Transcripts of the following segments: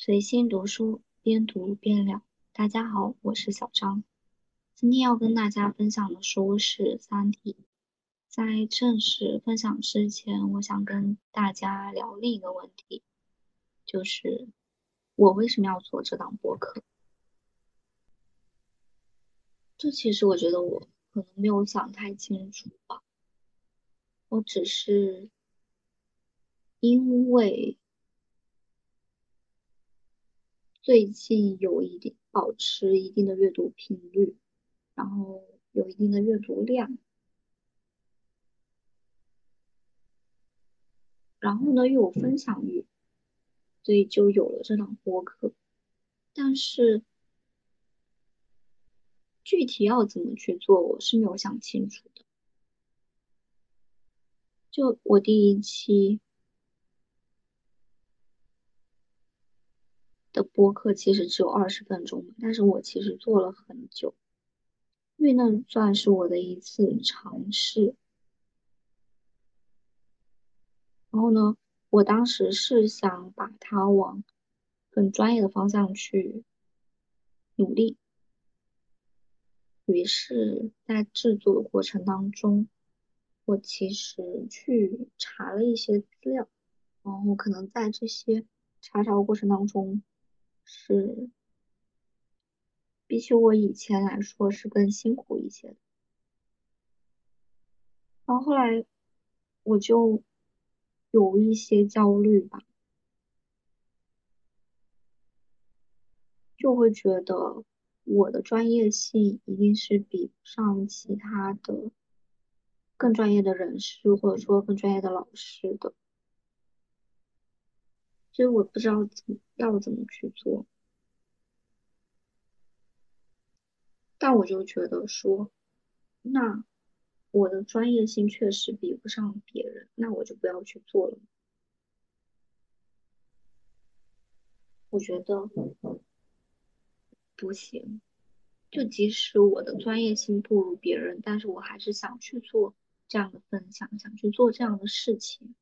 随心读书，边读边聊。大家好，我是小张。今天要跟大家分享的书是《三体》。在正式分享之前，我想跟大家聊另一个问题，就是我为什么要做这档播客？这其实我觉得我可能没有想太清楚吧。我只是因为。最近有一定保持一定的阅读频率，然后有一定的阅读量，然后呢又有分享欲，所以就有了这档播客。但是具体要怎么去做，我是没有想清楚的。就我第一期。的播客其实只有二十分钟，但是我其实做了很久，因为那算是我的一次尝试。然后呢，我当时是想把它往很专业的方向去努力，于是，在制作的过程当中，我其实去查了一些资料，然后可能在这些查找过程当中。是，比起我以前来说是更辛苦一些的。然后后来我就有一些焦虑吧，就会觉得我的专业性一定是比不上其他的更专业的人士，或者说更专业的老师的。所以我不知道要怎么去做，但我就觉得说，那我的专业性确实比不上别人，那我就不要去做了。我觉得不行，就即使我的专业性不如别人，但是我还是想去做这样的分享，想去做这样的事情。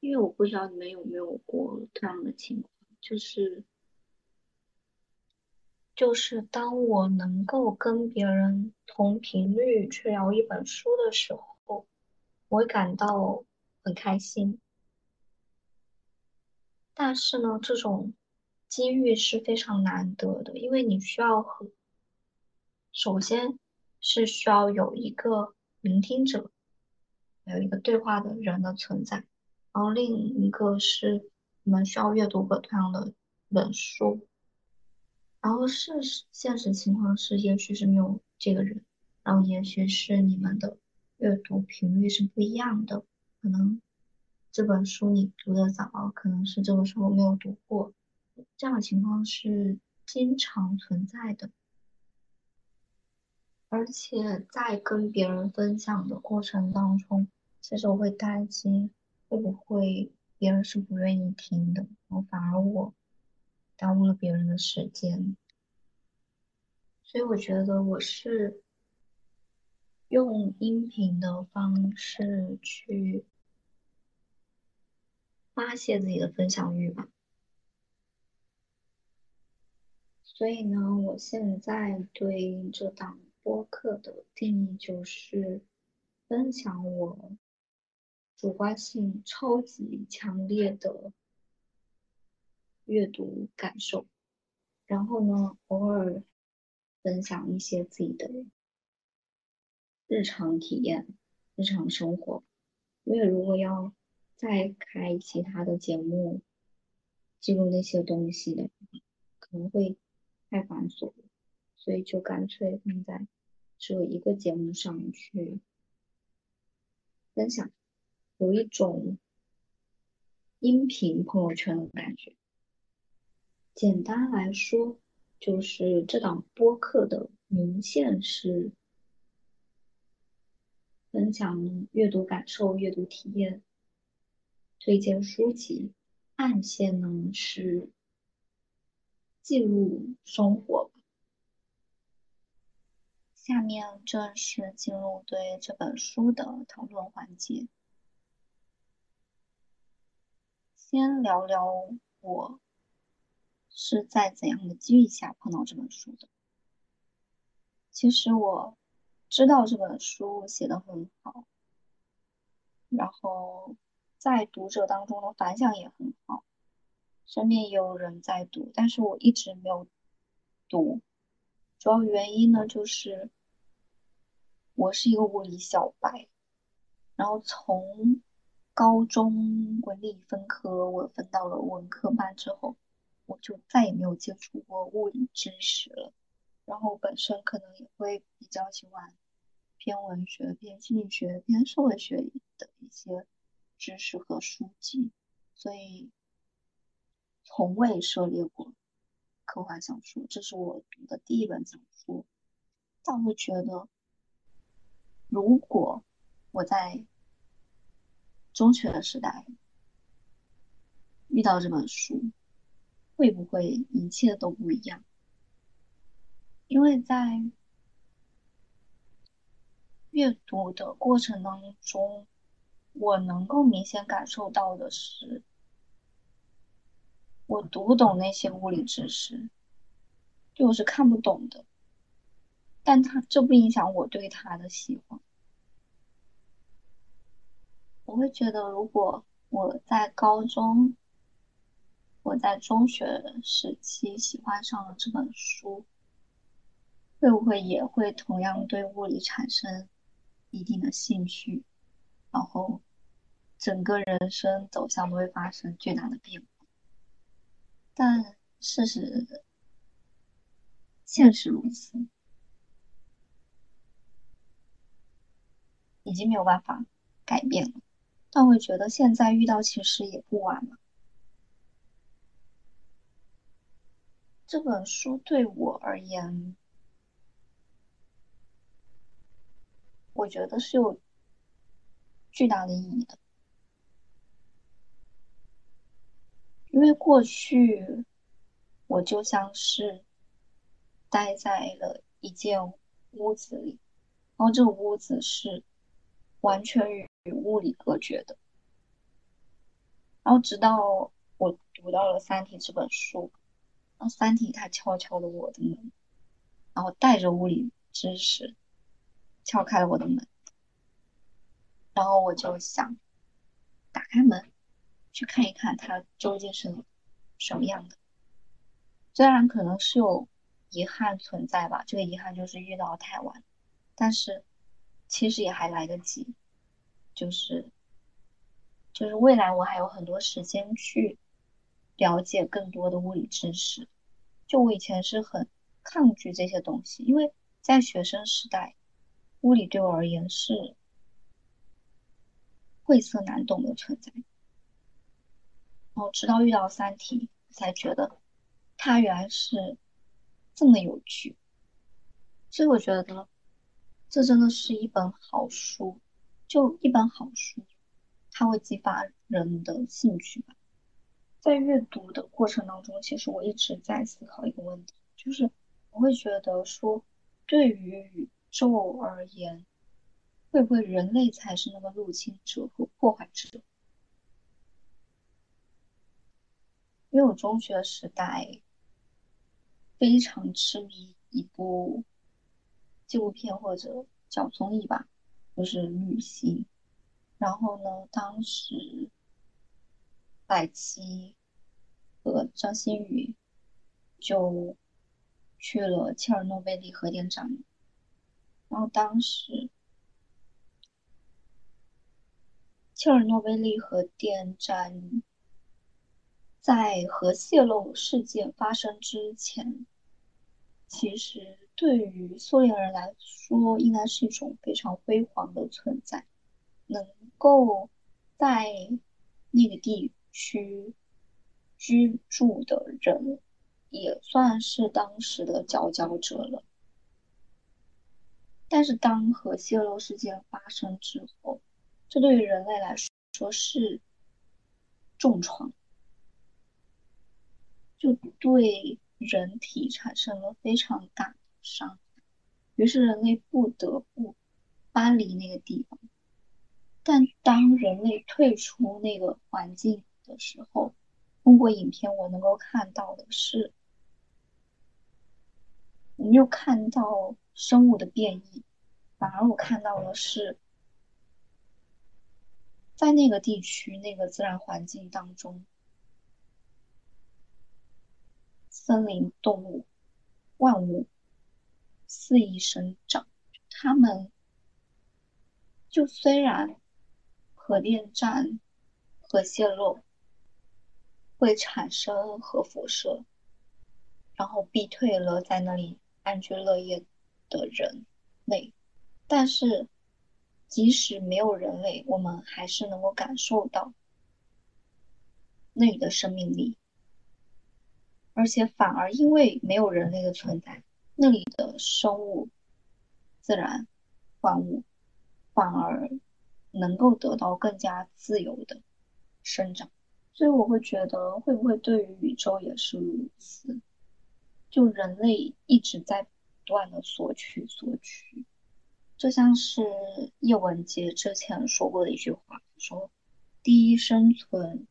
因为我不知道你们有没有过这样的情况，就是，就是当我能够跟别人同频率去聊一本书的时候，我感到很开心。但是呢，这种机遇是非常难得的，因为你需要和，首先是需要有一个聆听者，有一个对话的人的存在。然后另一个是，你们需要阅读过同样的本书，然后事实现实情况是，也许是没有这个人，然后也许是你们的阅读频率是不一样的，可能这本书你读的早，可能是这个书我没有读过，这样的情况是经常存在的，而且在跟别人分享的过程当中，其实我会担心。会不会别人是不愿意听的，然后反而我耽误了别人的时间？所以我觉得我是用音频的方式去发泄自己的分享欲吧。所以呢，我现在对这档播客的定义就是分享我。主观性超级强烈的阅读感受，然后呢，偶尔分享一些自己的日常体验、日常生活。因为如果要再开其他的节目记录那些东西的，可能会太繁琐，所以就干脆放在只有一个节目上去分享。有一种音频朋友圈的感觉。简单来说，就是这档播客的明线是分享阅读感受、阅读体验，推荐书籍；暗线呢是记录生活。下面正式进入对这本书的讨论环节。先聊聊我是在怎样的机遇下碰到这本书的。其实我知道这本书写的很好，然后在读者当中的反响也很好，身边也有人在读，但是我一直没有读。主要原因呢，就是我是一个物理小白，然后从高中文理分科，我分到了文科班之后，我就再也没有接触过物理知识了。然后本身可能也会比较喜欢偏文学、偏心理学、偏社会学的一些知识和书籍，所以从未涉猎过。科幻小说，这是我读的第一本小说。但我觉得，如果我在中学的时代遇到这本书，会不会一切都不一样？因为在阅读的过程当中，我能够明显感受到的是。我读不懂那些物理知识，就我是看不懂的。但他这不影响我对他的喜欢。我会觉得，如果我在高中、我在中学时期喜欢上了这本书，会不会也会同样对物理产生一定的兴趣？然后，整个人生走向都会发生巨大的变化。但事实，现实如此，已经没有办法改变了。但我觉得现在遇到其实也不晚了。这本书对我而言，我觉得是有巨大的意义的。因为过去，我就像是待在了一间屋子里，然后这个屋子是完全与物理隔绝的。然后直到我读到了《三体》这本书，然后《三体》它敲敲了我的门，然后带着物理知识敲开了我的门，然后我就想打开门。去看一看它究竟是什么样的。虽然可能是有遗憾存在吧，这个遗憾就是遇到太晚，但是其实也还来得及。就是就是未来我还有很多时间去了解更多的物理知识。就我以前是很抗拒这些东西，因为在学生时代，物理对我而言是晦涩难懂的存在。然后直到遇到《三体》，才觉得它原来是这么有趣。所以我觉得这真的是一本好书，就一本好书，它会激发人的兴趣吧。在阅读的过程当中，其实我一直在思考一个问题，就是我会觉得说，对于宇宙而言，会不会人类才是那个入侵者和破坏者？因为我中学时代非常痴迷一部纪录片或者小综艺吧，就是旅行。然后呢，当时百七和张馨予就去了切尔诺贝利核电站。然后当时切尔诺贝利核电站。在核泄漏事件发生之前，其实对于苏联人来说，应该是一种非常辉煌的存在。能够在那个地区居住的人，也算是当时的佼佼者了。但是，当核泄漏事件发生之后，这对于人类来说是重创。就对人体产生了非常大伤，于是人类不得不搬离那个地方。但当人类退出那个环境的时候，通过影片我能够看到的是，我没有看到生物的变异，反而我看到的是，在那个地区那个自然环境当中，森林动物、万物肆意生长，它们就虽然。核电站核泄漏会产生核辐射，然后逼退了在那里安居乐业的人类。但是，即使没有人类，我们还是能够感受到那里的生命力。而且，反而因为没有人类的存在，那里的生物、自然万物反而。能够得到更加自由的生长，所以我会觉得，会不会对于宇宙也是如此？就人类一直在不断的索取、索取，就像是叶文洁之前说过的一句话，说：“第一，生存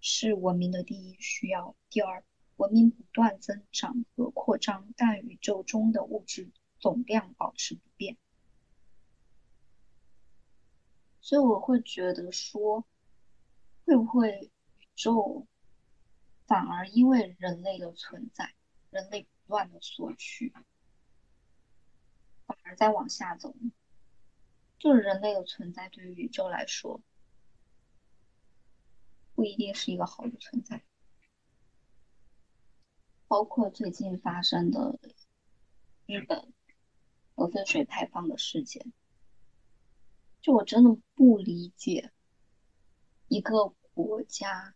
是文明的第一需要；第二，文明不断增长和扩张，但宇宙中的物质总量保持不变。”所以我会觉得说，会不会宇宙反而因为人类的存在，人类不断的索取，反而在往下走？就是人类的存在对于宇宙来说，不一定是一个好的存在。包括最近发生的日本核废水排放的事件。就我真的不理解，一个国家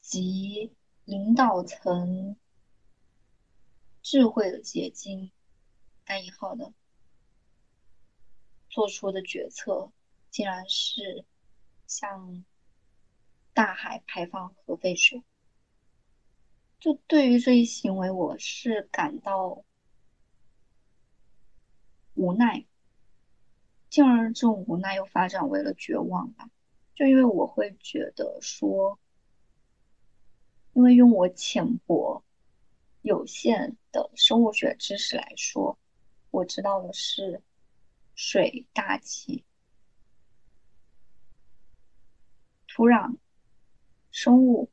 及领导层智慧的结晶（带引号的）做出的决策，竟然是向大海排放核废水。就对于这一行为，我是感到无奈。进而，这种无奈又发展为了绝望吧。就因为我会觉得说，因为用我浅薄、有限的生物学知识来说，我知道的是，水、大气、土壤、生物，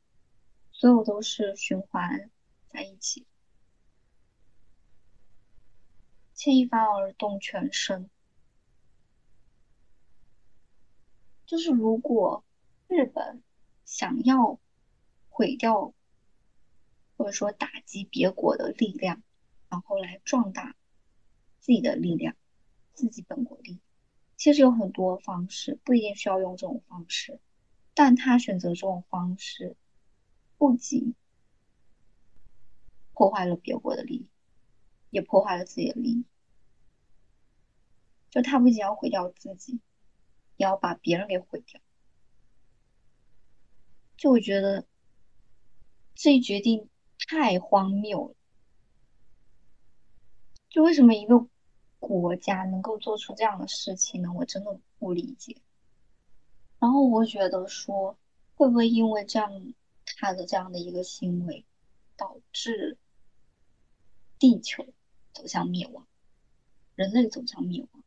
所有都是循环在一起，牵一发而动全身。就是如果日本想要毁掉或者说打击别国的力量，然后来壮大自己的力量，自己本国力，其实有很多方式，不一定需要用这种方式，但他选择这种方式，不仅破坏了别国的利益，也破坏了自己的利益，就他不仅要毁掉自己。也要把别人给毁掉，就我觉得这一决定太荒谬了。就为什么一个国家能够做出这样的事情呢？我真的不理解。然后我觉得说，会不会因为这样他的这样的一个行为，导致地球走向灭亡，人类走向灭亡？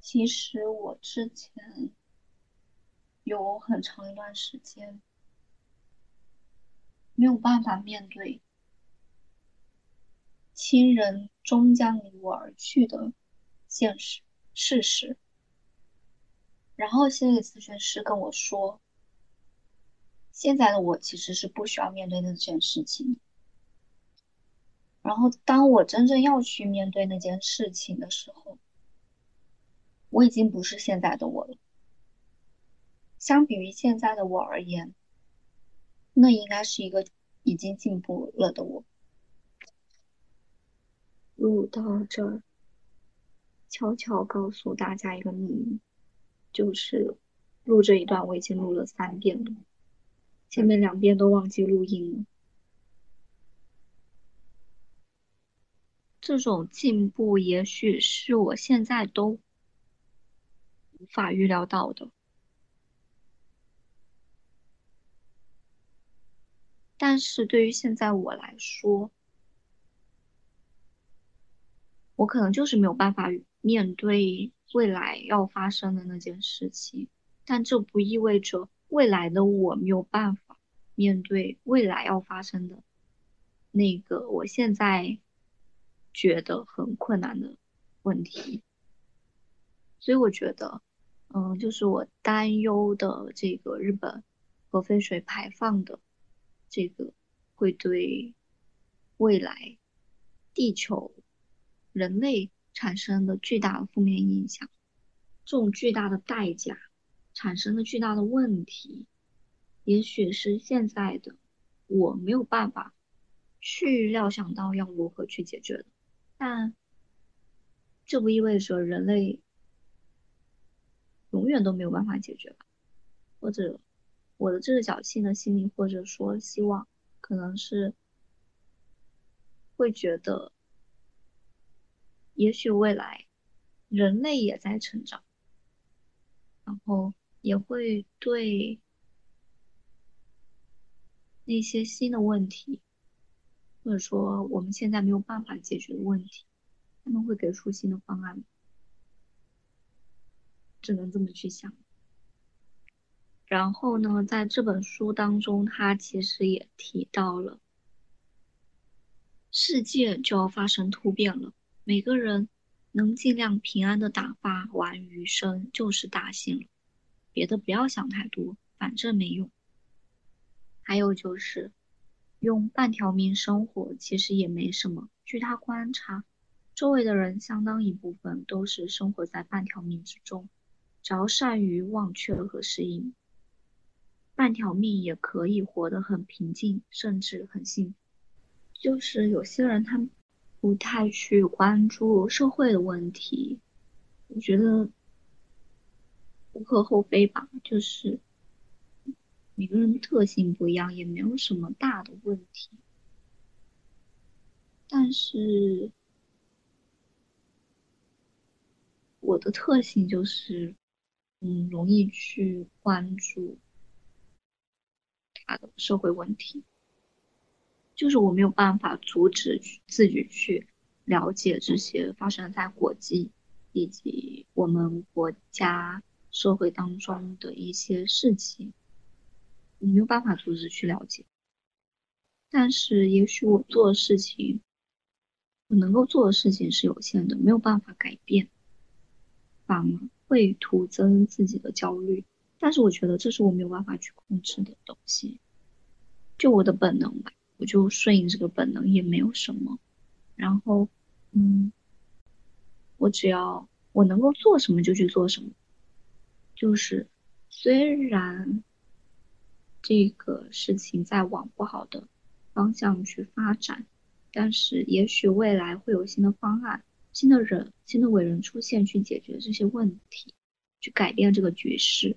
其实我之前有很长一段时间没有办法面对亲人终将离我而去的现实事实。然后心理咨询师跟我说，现在的我其实是不需要面对那件事情。然后当我真正要去面对那件事情的时候，我已经不是现在的我了。相比于现在的我而言，那应该是一个已经进步了的我。录到这儿，悄悄告诉大家一个秘密，就是录这一段我已经录了三遍了，前面两遍都忘记录音了。这种进步也许是我现在都无法预料到的。但是对于现在我来说，我可能就是没有办法面对未来要发生的那件事情，但这不意味着。未来的我没有办法面对未来要发生的那个我现在觉得很困难的问题。所以我觉得，嗯，就是我担忧的这个日本核废水排放的这个会对未来地球人类产生的巨大的负面影响，这种巨大的代价产生的巨大的问题，也许是现在的我没有办法去料想到要如何去解决的，但这不意味着人类。永远都没有办法解决吧，或者我的这个侥幸的心理，或者说希望，可能是会觉得，也许未来人类也在成长，然后也会对那些新的问题，或者说我们现在没有办法解决的问题，他们会给出新的方案。只能这么去想。然后呢，在这本书当中，他其实也提到了，世界就要发生突变了，每个人能尽量平安的打发完余生就是大幸了，别的不要想太多，反正没用。还有就是，用半条命生活其实也没什么。据他观察，周围的人相当一部分都是生活在半条命之中。只要善于忘却和适应，半条命也可以活得很平静，甚至很幸福。就是有些人他不太去关注社会的问题，我觉得无可厚非吧。就是每个人特性不一样，也没有什么大的问题。但是我的特性就是。嗯，容易去关注他的社会问题，就是我没有办法阻止自己去了解这些发生在国际以及我们国家社会当中的一些事情，我没有办法阻止去了解。但是，也许我做的事情，我能够做的事情是有限的，没有办法改变，反而。会徒增自己的焦虑，但是我觉得这是我没有办法去控制的东西，就我的本能吧，我就顺应这个本能也没有什么。然后，嗯，我只要我能够做什么就去做什么，就是虽然这个事情在往不好的方向去发展，但是也许未来会有新的方案。新的人、新的伟人出现，去解决这些问题，去改变这个局势。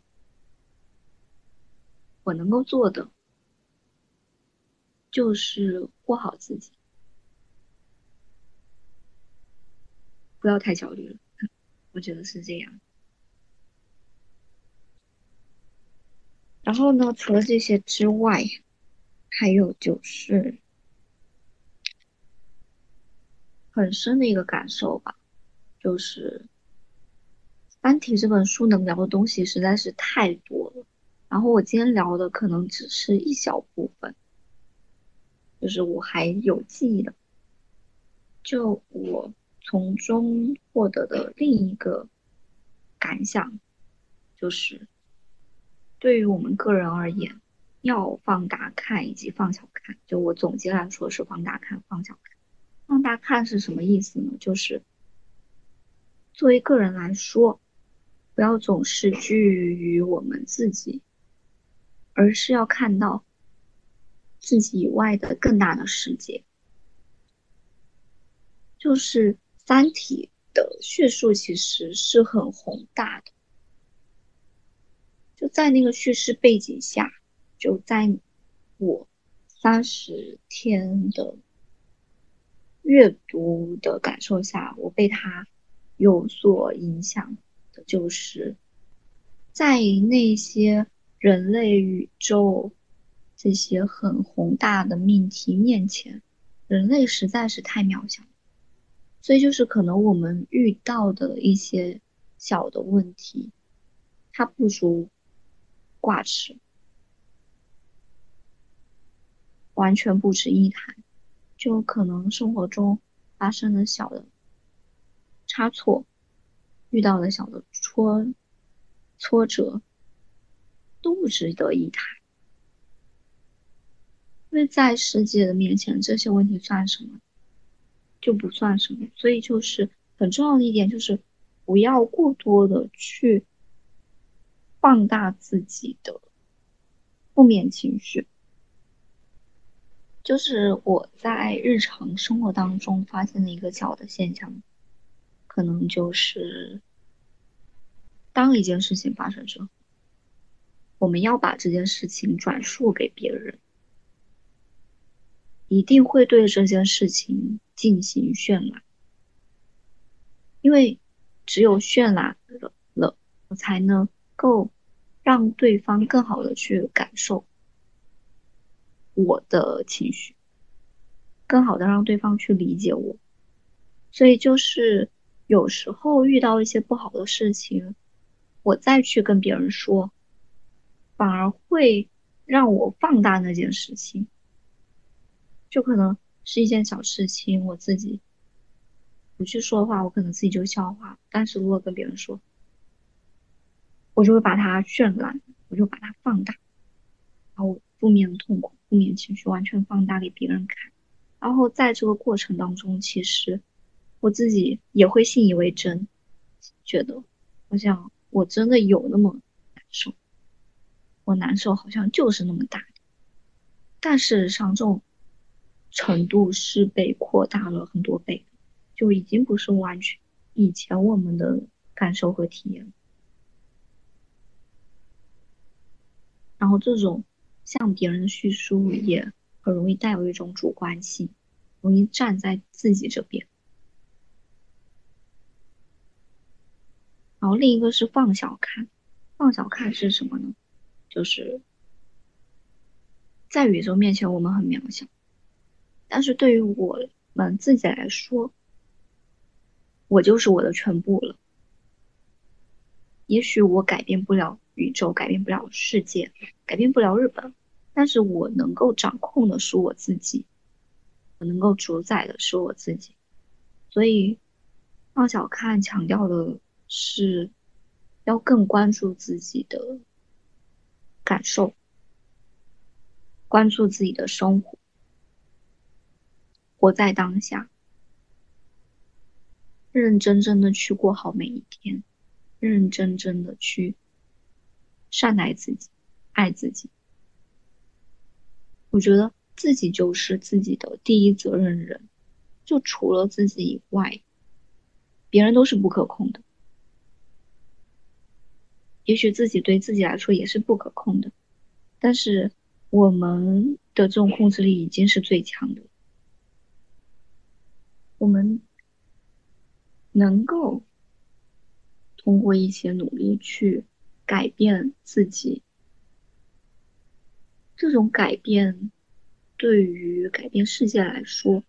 我能够做的就是过好自己，不要太焦虑了。我觉得是这样。然后呢，除了这些之外，还有就是。很深的一个感受吧，就是《三体》这本书能聊的东西实在是太多了。然后我今天聊的可能只是一小部分，就是我还有记忆的。就我从中获得的另一个感想，就是对于我们个人而言，要放大看以及放小看。就我总结来说是放大看，放小看。放大看是什么意思呢？就是作为个人来说，不要总是拘于我们自己，而是要看到自己以外的更大的世界。就是《三体》的叙述其实是很宏大的，就在那个叙事背景下，就在我三十天的。阅读的感受下，我被他有所影响的，就是在那些人类宇宙这些很宏大的命题面前，人类实在是太渺小。所以就是可能我们遇到的一些小的问题，它不足挂齿，完全不值一谈。就可能生活中发生的小的差错，遇到的小的挫挫折，都不值得一谈。因为在世界的面前，这些问题算什么？就不算什么，所以就是很重要的一点就是，不要过多的去放大自己的负面情绪。就是我在日常生活当中发现的一个小的现象，可能就是当一件事情发生之后，我们要把这件事情转述给别人。一定会对这件事情进行渲染，因为只有渲染了了，我才能够让对方更好的去感受我的情绪，更好的让对方去理解我。所以就是有时候遇到一些不好的事情，我再去跟别人说，反而会让我放大那件事情。就可能是一件小事情，我自己不去说的话，我可能自己就消化。但是如果跟别人说，我就会把它渲染，我就把它放大，把我负面的痛苦、负面情绪完全放大给别人看。然后在这个过程当中，其实我自己也会信以为真，觉得好像我真的有那么难受，我难受好像就是那么大。但事实上，这种。程度是被扩大了很多倍，就已经不是完全以前我们的感受和体验。然后这种向别人的叙述也很容易带有一种主观性，容易站在自己这边。然后另一个是放小看，放小看是什么呢？就是在宇宙面前我们很渺小。但是对于我们自己来说，我就是我的全部了。也许我改变不了宇宙，改变不了世界，改变不了日本，但是我能够掌控的是我自己，我能够主宰的是我自己。所以，放小看强调的是要更关注自己的感受，关注自己的生活。活在当下，认认真真的去过好每一天，认认真真的去善待自己，爱自己。我觉得自己就是自己的第一责任人，就除了自己以外，别人都是不可控的。也许自己对自己来说也是不可控的，但是我们的这种控制力已经是最强的。我们能够通过一些努力去改变自己，这种改变对于改变世界来说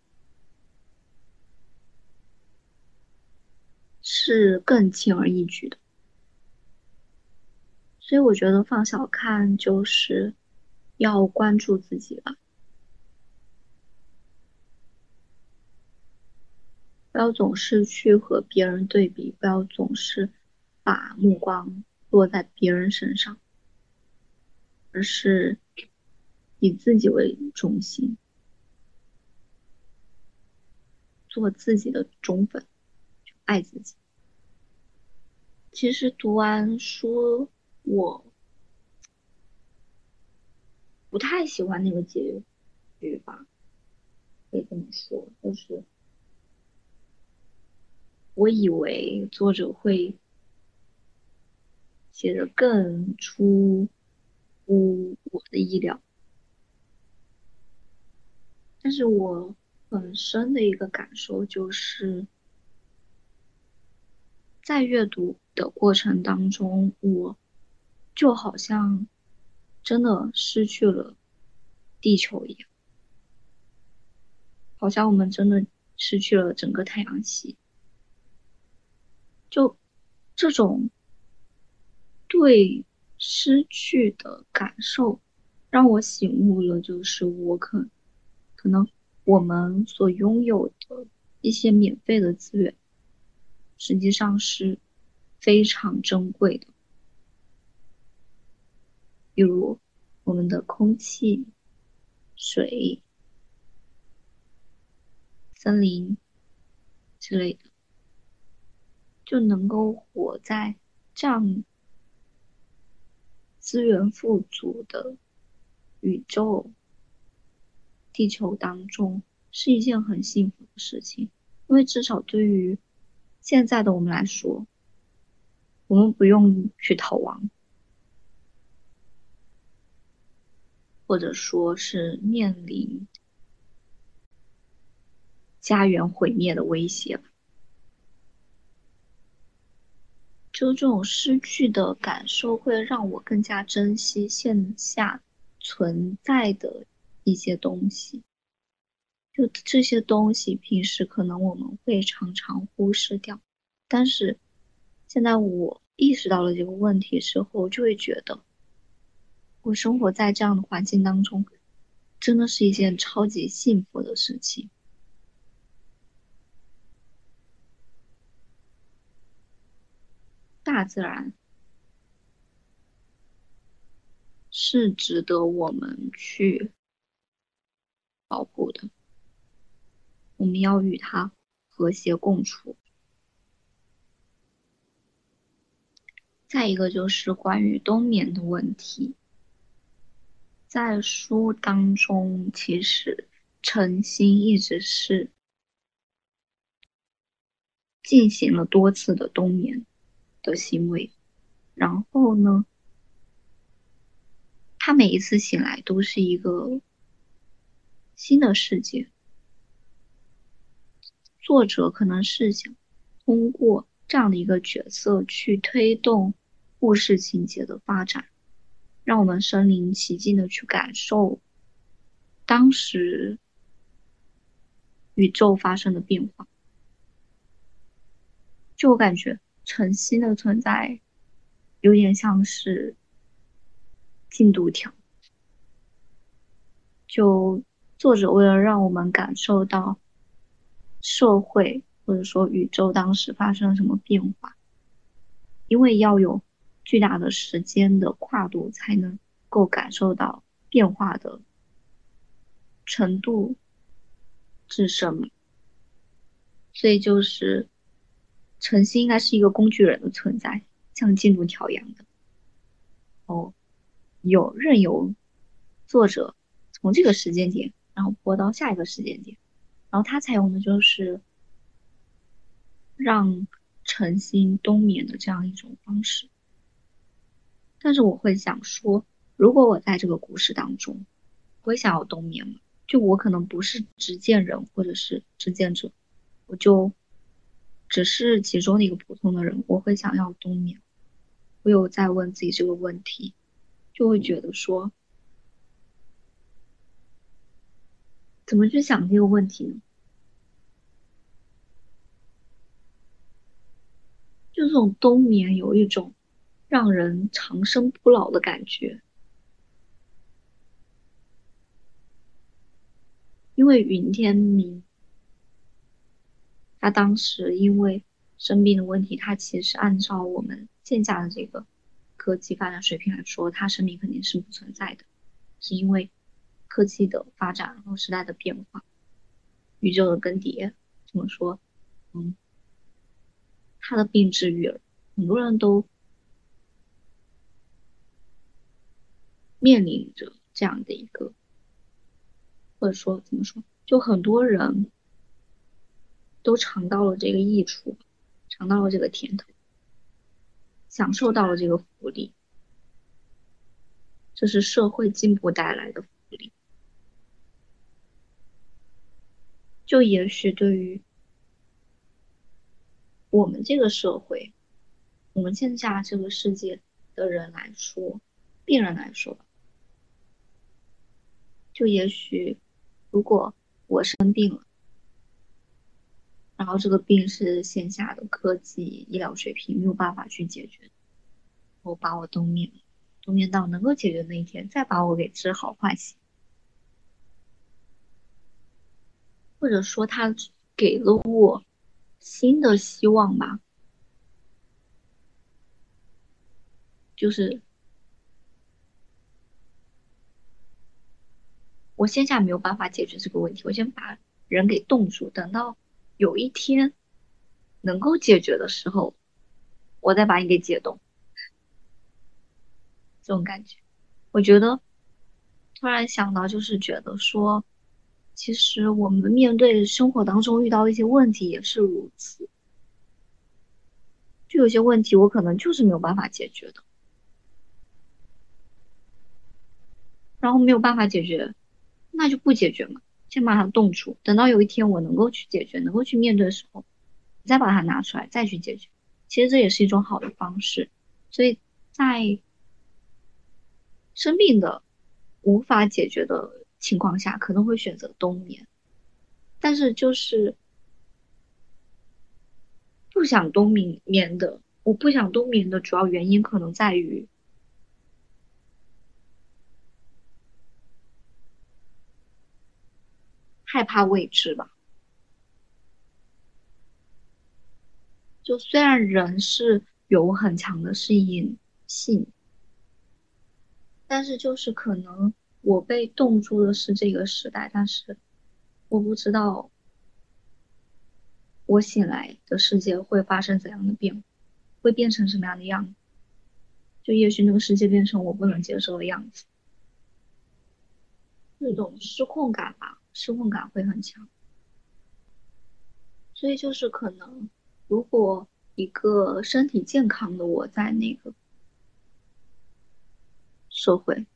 是更轻而易举的。所以我觉得放小看就是要关注自己吧。不要总是去和别人对比，不要总是把目光落在别人身上，而是以自己为中心，做自己的忠粉，爱自己。其实读完书，我不太喜欢那个结局吧，可以这么说，就是。我以为作者会写的更出乎我的意料，但是我很深的一个感受就是，在阅读的过程当中，我就好像真的失去了地球一样，好像我们真的失去了整个太阳系。就这种对失去的感受，让我醒悟了，就是我可可能我们所拥有的一些免费的资源，实际上是非常珍贵的，比如我们的空气、水、森林之类的。就能够活在这样资源富足的宇宙、地球当中，是一件很幸福的事情。因为至少对于现在的我们来说，我们不用去逃亡，或者说是面临家园毁灭的威胁吧。就这种失去的感受，会让我更加珍惜线下存在的一些东西。就这些东西，平时可能我们会常常忽视掉，但是现在我意识到了这个问题之后，就会觉得，我生活在这样的环境当中，真的是一件超级幸福的事情。大自然是值得我们去保护的，我们要与它和谐共处。再一个就是关于冬眠的问题，在书当中，其实晨星一直是进行了多次的冬眠。的行为，然后呢，他每一次醒来都是一个新的世界。作者可能是想通过这样的一个角色去推动故事情节的发展，让我们身临其境的去感受当时宇宙发生的变化。就我感觉。晨曦的存在，有点像是进度条。就作者为了让我们感受到社会或者说宇宙当时发生了什么变化，因为要有巨大的时间的跨度，才能够感受到变化的程度是什么，所以就是。晨曦应该是一个工具人的存在，像进度条一样的。哦，有任由作者从这个时间点，然后播到下一个时间点，然后他采用的就是让晨星冬眠的这样一种方式。但是我会想说，如果我在这个故事当中，我想要冬眠吗？就我可能不是执剑人或者是执剑者，我就。只是其中的一个普通的人，我会想要冬眠。我有在问自己这个问题，就会觉得说，怎么去想这个问题呢？就这种冬眠有一种让人长生不老的感觉，因为云天明。他当时因为生病的问题，他其实按照我们现在的这个科技发展水平来说，他生命肯定是不存在的，是因为科技的发展和时代的变化，宇宙的更迭，怎么说？嗯，他的病治愈了，很多人都面临着这样的一个，或者说怎么说，就很多人。都尝到了这个益处，尝到了这个甜头，享受到了这个福利，这是社会进步带来的福利。就也许对于我们这个社会，我们现在这个世界的人来说，病人来说，就也许如果我生病了，然后这个病是线下的科技医疗水平没有办法去解决，我把我冬眠，冬眠到能够解决那一天，再把我给治好唤醒，或者说他给了我新的希望吧。就是我线下没有办法解决这个问题，我先把人给冻住，等到有一天能够解决的时候，我再把你给解冻。这种感觉，我觉得突然想到，就是觉得说，其实我们面对生活当中遇到一些问题也是如此，就有些问题我可能就是没有办法解决的。然后没有办法解决，那就不解决嘛，先把它冻住，等到有一天我能够去解决、能够去面对的时候，再把它拿出来再去解决。其实这也是一种好的方式。所以在生病的无法解决的情况下，可能会选择冬眠。但是就是不想冬眠眠的，我不想冬眠的主要原因可能在于。害怕未知吧，就虽然人是有很强的适应性，但是就是可能我被冻住的是这个时代，但是我不知道我醒来的世界会发生怎样的变，会变成什么样的样子，就也许那个世界变成我不能接受的样子，那种失控感吧。失控感会很强，所以就是可能，如果一个身体健康的我在那个社会、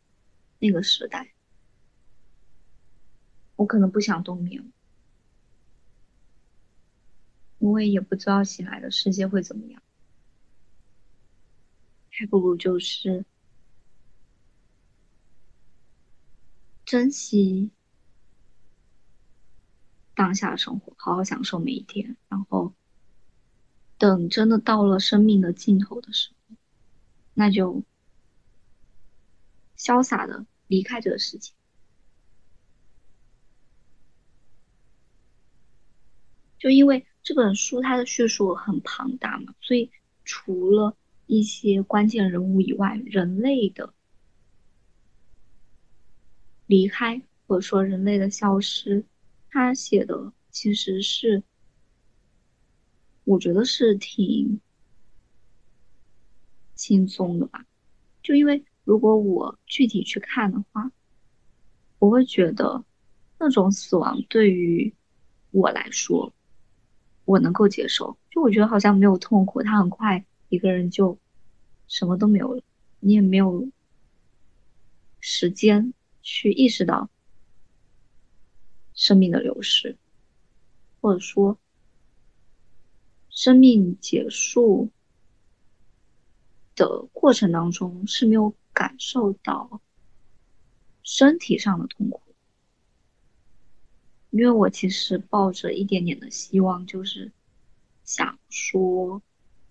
那个时代，我可能不想冬眠，因为也不知道醒来的世界会怎么样，还不如就是珍惜。当下的生活，好好享受每一天，然后等真的到了生命的尽头的时候，那就潇洒的离开这个世界。就因为这本书它的叙述很庞大嘛，所以除了一些关键人物以外，人类的离开或者说人类的消失。他写的其实是，我觉得是挺轻松的吧。就因为如果我具体去看的话，我会觉得那种死亡对于我来说，我能够接受。就我觉得好像没有痛苦，他很快一个人就什么都没有了，你也没有时间去意识到。生命的流逝，或者说生命结束的过程当中是没有感受到身体上的痛苦，因为我其实抱着一点点的希望，就是想说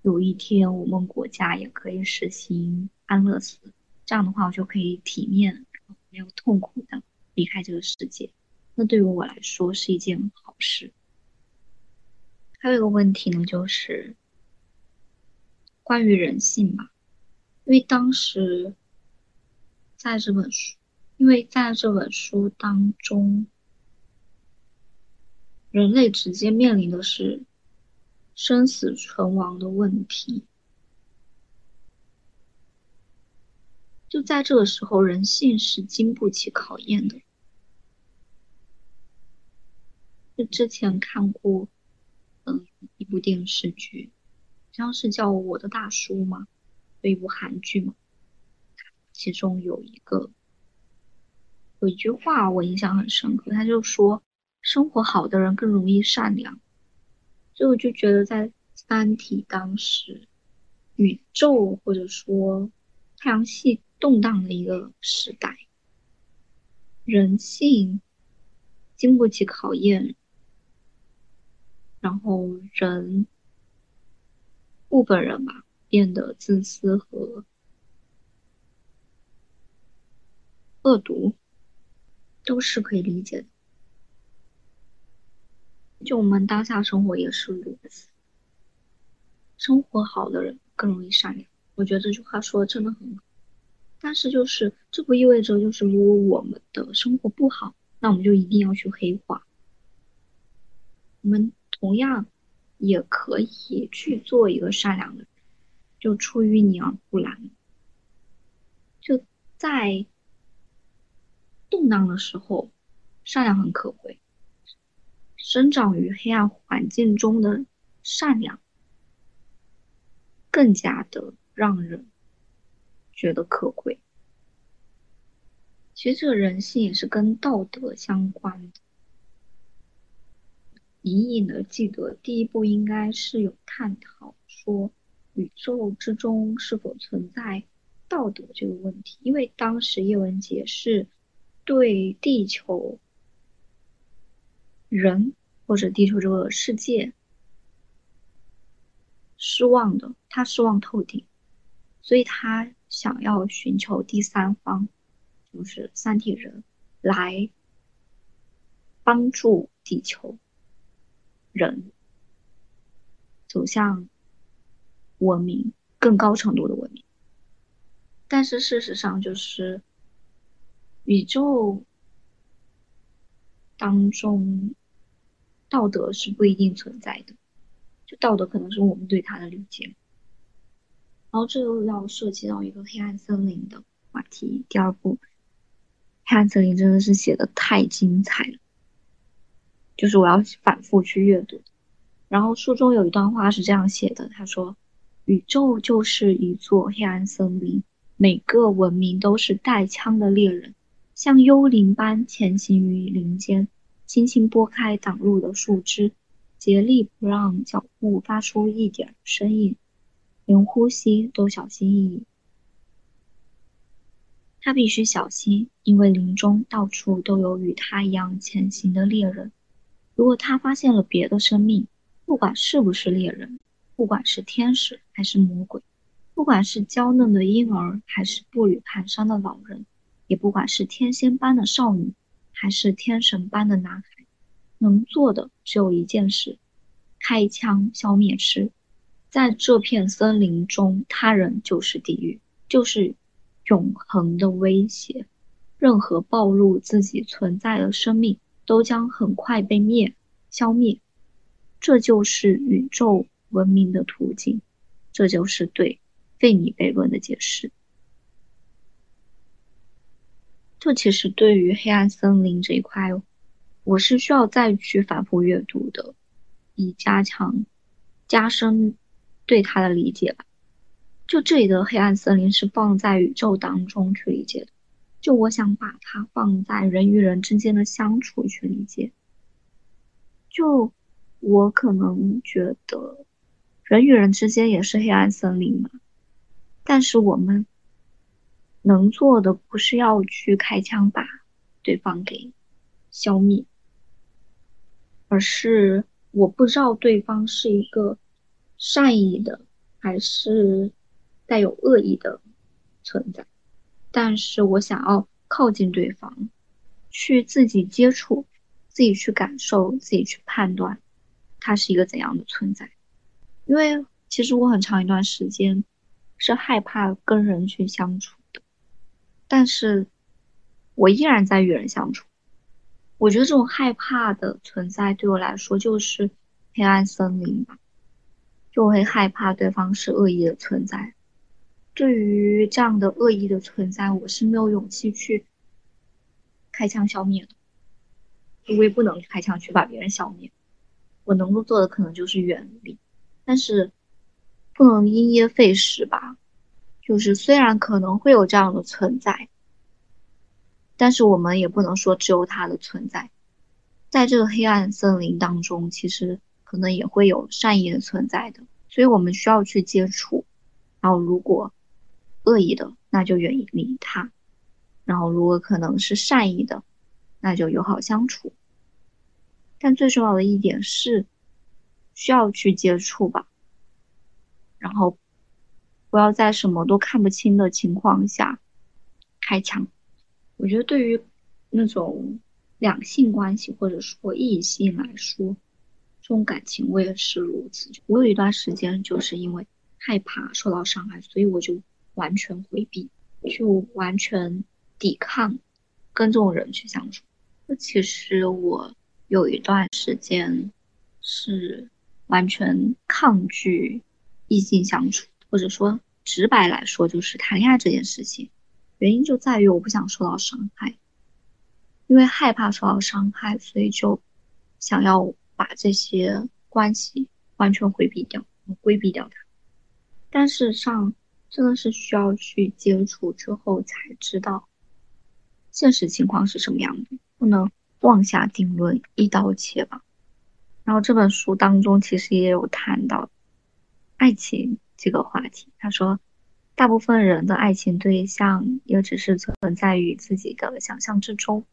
有一天我们国家也可以实行安乐死，这样的话我就可以体面、没有痛苦的离开这个世界。那对于我来说是一件好事。还有一个问题呢，就是关于人性吧。因为当时在这本书，因为在这本书当中，人类直接面临的是生死存亡的问题。就在这个时候，人性是经不起考验的。就之前看过，嗯，一部电视剧，好像是叫《我的大叔》嘛，有一部韩剧嘛，其中有一个有一句话我印象很深刻，他就说生活好的人更容易善良，所以我就觉得在《三体》当时，宇宙或者说太阳系动荡的一个时代，人性经不起考验，然后人部分人吧变得自私和恶毒，都是可以理解的。就我们当下生活也是如此，生活好的人更容易善良。我觉得这句话说的真的很好。但是就是这不意味着就是如果我们的生活不好，那我们就一定要去黑化。我们同样也可以去做一个善良的人，就出淤泥而不染。就在动荡的时候，善良很可贵。生长于黑暗环境中的善良，更加的让人。觉得可贵。其实这个人性也是跟道德相关的。隐隐的记得第一部应该是有探讨说宇宙之中是否存在道德这个问题，因为当时叶文洁是对地球人或者地球这个世界失望的，他失望透顶，所以他。想要寻求第三方，就是三体人来帮助地球人走向文明更高程度的文明。但是事实上，就是宇宙当中道德是不一定存在的，就道德可能是我们对它的理解。然后这又要涉及到一个黑暗森林的话题。第二部《黑暗森林》真的是写的太精彩了，就是我要反复去阅读。然后书中有一段话是这样写的：“他说，宇宙就是一座黑暗森林，每个文明都是带枪的猎人，像幽灵般潜行于林间，轻轻拨开挡路的树枝，竭力不让脚步发出一点声音。”连呼吸都小心翼翼，他必须小心，因为林中到处都有与他一样前行的猎人。如果他发现了别的生命，不管是不是猎人，不管是天使还是魔鬼，不管是娇嫩的婴儿还是步履蹒跚的老人，也不管是天仙般的少女还是天神般的男孩，能做的只有一件事：开枪消灭尸。在这片森林中，他人就是地狱，就是永恒的威胁。任何暴露自己存在的生命，都将很快被灭消灭。这就是宇宙文明的途径，这就是对费米悖论的解释。这其实对于黑暗森林这一块，我是需要再去反复阅读的，以加强、加深。对它的理解吧，就这里的黑暗森林是放在宇宙当中去理解的，就我想把它放在人与人之间的相处去理解。就我可能觉得人与人之间也是黑暗森林嘛，但是我们能做的不是要去开枪把对方给消灭，而是我不知道对方是一个。善意的还是带有恶意的存在，但是我想要靠近对方，去自己接触，自己去感受，自己去判断，他是一个怎样的存在。因为其实我很长一段时间是害怕跟人去相处的，但是我依然在与人相处。我觉得这种害怕的存在对我来说就是黑暗森林吧。就会害怕对方是恶意的存在。对于这样的恶意的存在，我是没有勇气去开枪消灭的。我也不能开枪去把别人消灭。我能够做的可能就是远离，但是不能因噎废食吧。就是虽然可能会有这样的存在，但是我们也不能说只有它的存在。在这个黑暗森林当中，其实。可能也会有善意的存在的，所以我们需要去接触。然后，如果恶意的，那就远离他；然后，如果可能是善意的，那就友好相处。但最重要的一点是，需要去接触吧，然后不要在什么都看不清的情况下开枪。我觉得对于那种两性关系或者说异性来说，这种感情我也是如此。我有一段时间就是因为害怕受到伤害，所以我就完全回避，就完全抵抗跟这种人去相处。那其实我。有一段时间是完全抗拒异性相处，或者说直白来说就是谈恋爱这件事情。原因就在于我不想受到伤害，因为害怕受到伤害，所以就想要把这些关系完全回避掉，规避掉它。但事实上，真的是需要去接触之后才知道现实情况是什么样的，不能。妄下定论，一刀切吧。然后这本书当中其实也有谈到爱情这个话题。他说，大部分人的爱情对象也只是存在于自己的想象之中，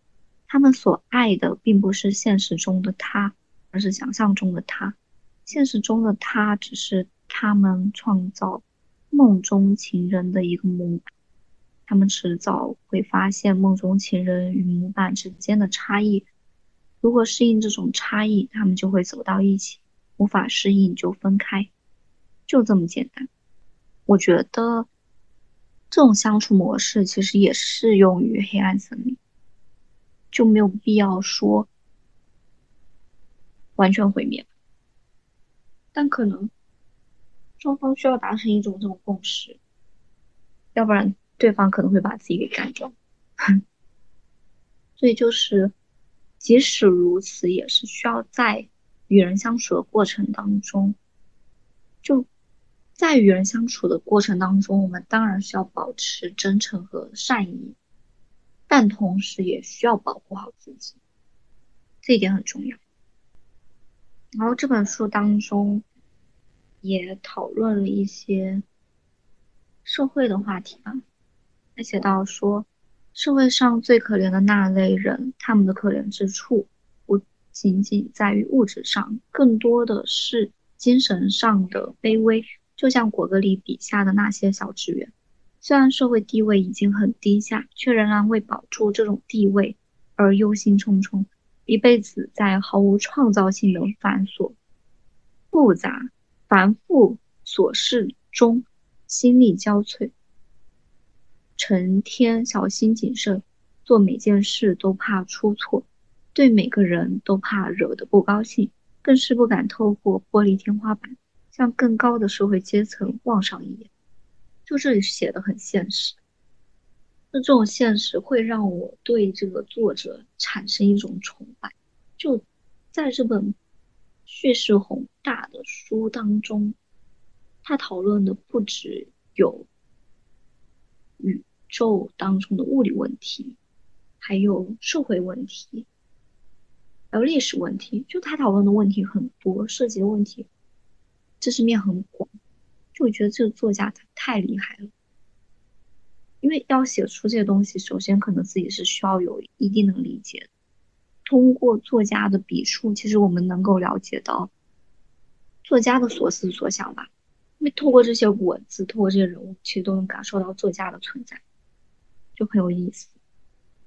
他们所爱的并不是现实中的他，而是想象中的他。现实中的他只是他们创造梦中情人的一个模板。他们迟早会发现梦中情人与模板之间的差异。如果适应这种差异，他们就会走到一起；无法适应就分开，就这么简单。我觉得这种相处模式其实也适用于黑暗森林，就没有必要说完全毁灭。但可能双方需要达成一种这种共识，要不然。对方可能会把自己给干掉，所以就是，即使如此，也是需要在与人相处的过程当中，就在与人相处的过程当中，我们当然是要保持真诚和善意，但同时也需要保护好自己，这一点很重要。然后这本书当中也讨论了一些社会的话题吧。他写到说，社会上最可怜的那类人，他们的可怜之处不仅仅在于物质上，更多的是精神上的卑微。就像果戈里笔下的那些小职员，虽然社会地位已经很低下，却仍然为保住这种地位而忧心忡忡，一辈子在毫无创造性的繁琐、复杂、繁复琐事中心力交瘁。成天小心谨慎，做每件事都怕出错，对每个人都怕惹得不高兴，更是不敢透过玻璃天花板向更高的社会阶层望上一眼。就这里写的很现实，那这种现实会让我对这个作者产生一种崇拜。就在这本叙事宏大的书当中，他讨论的不只有宇。宙当中的物理问题，还有社会问题，还有历史问题，就他讨论的问题很多，涉及的问题知识面很广，就我觉得这个作家他太厉害了。因为要写出这些东西，首先可能自己是需要有一定的理解，通过作家的笔触，其实我们能够了解到作家的所思所想吧。因为透过这些文字，透过这些人物，其实都能感受到作家的存在。就很有意思，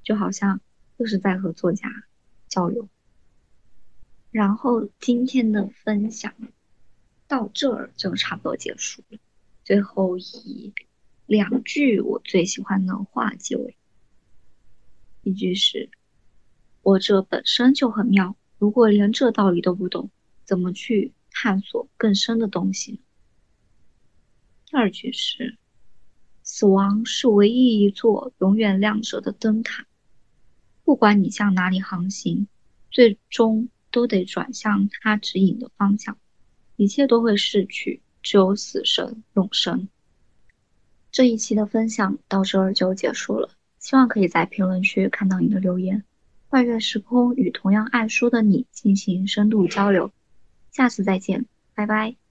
就好像就是在和作家交流。然后今天的分享到这儿就差不多结束了。最后以两句我最喜欢的话结尾，一句是“我这本身就很妙，如果连这道理都不懂，怎么去探索更深的东西？”第二句是。死亡是唯一一座永远亮着的灯塔，不管你向哪里航行，最终都得转向它指引的方向。一切都会逝去，只有死神永生。这一期的分享到这儿就结束了，希望可以在评论区看到你的留言，跨越时空与同样爱书的你进行深度交流。下次再见，拜拜。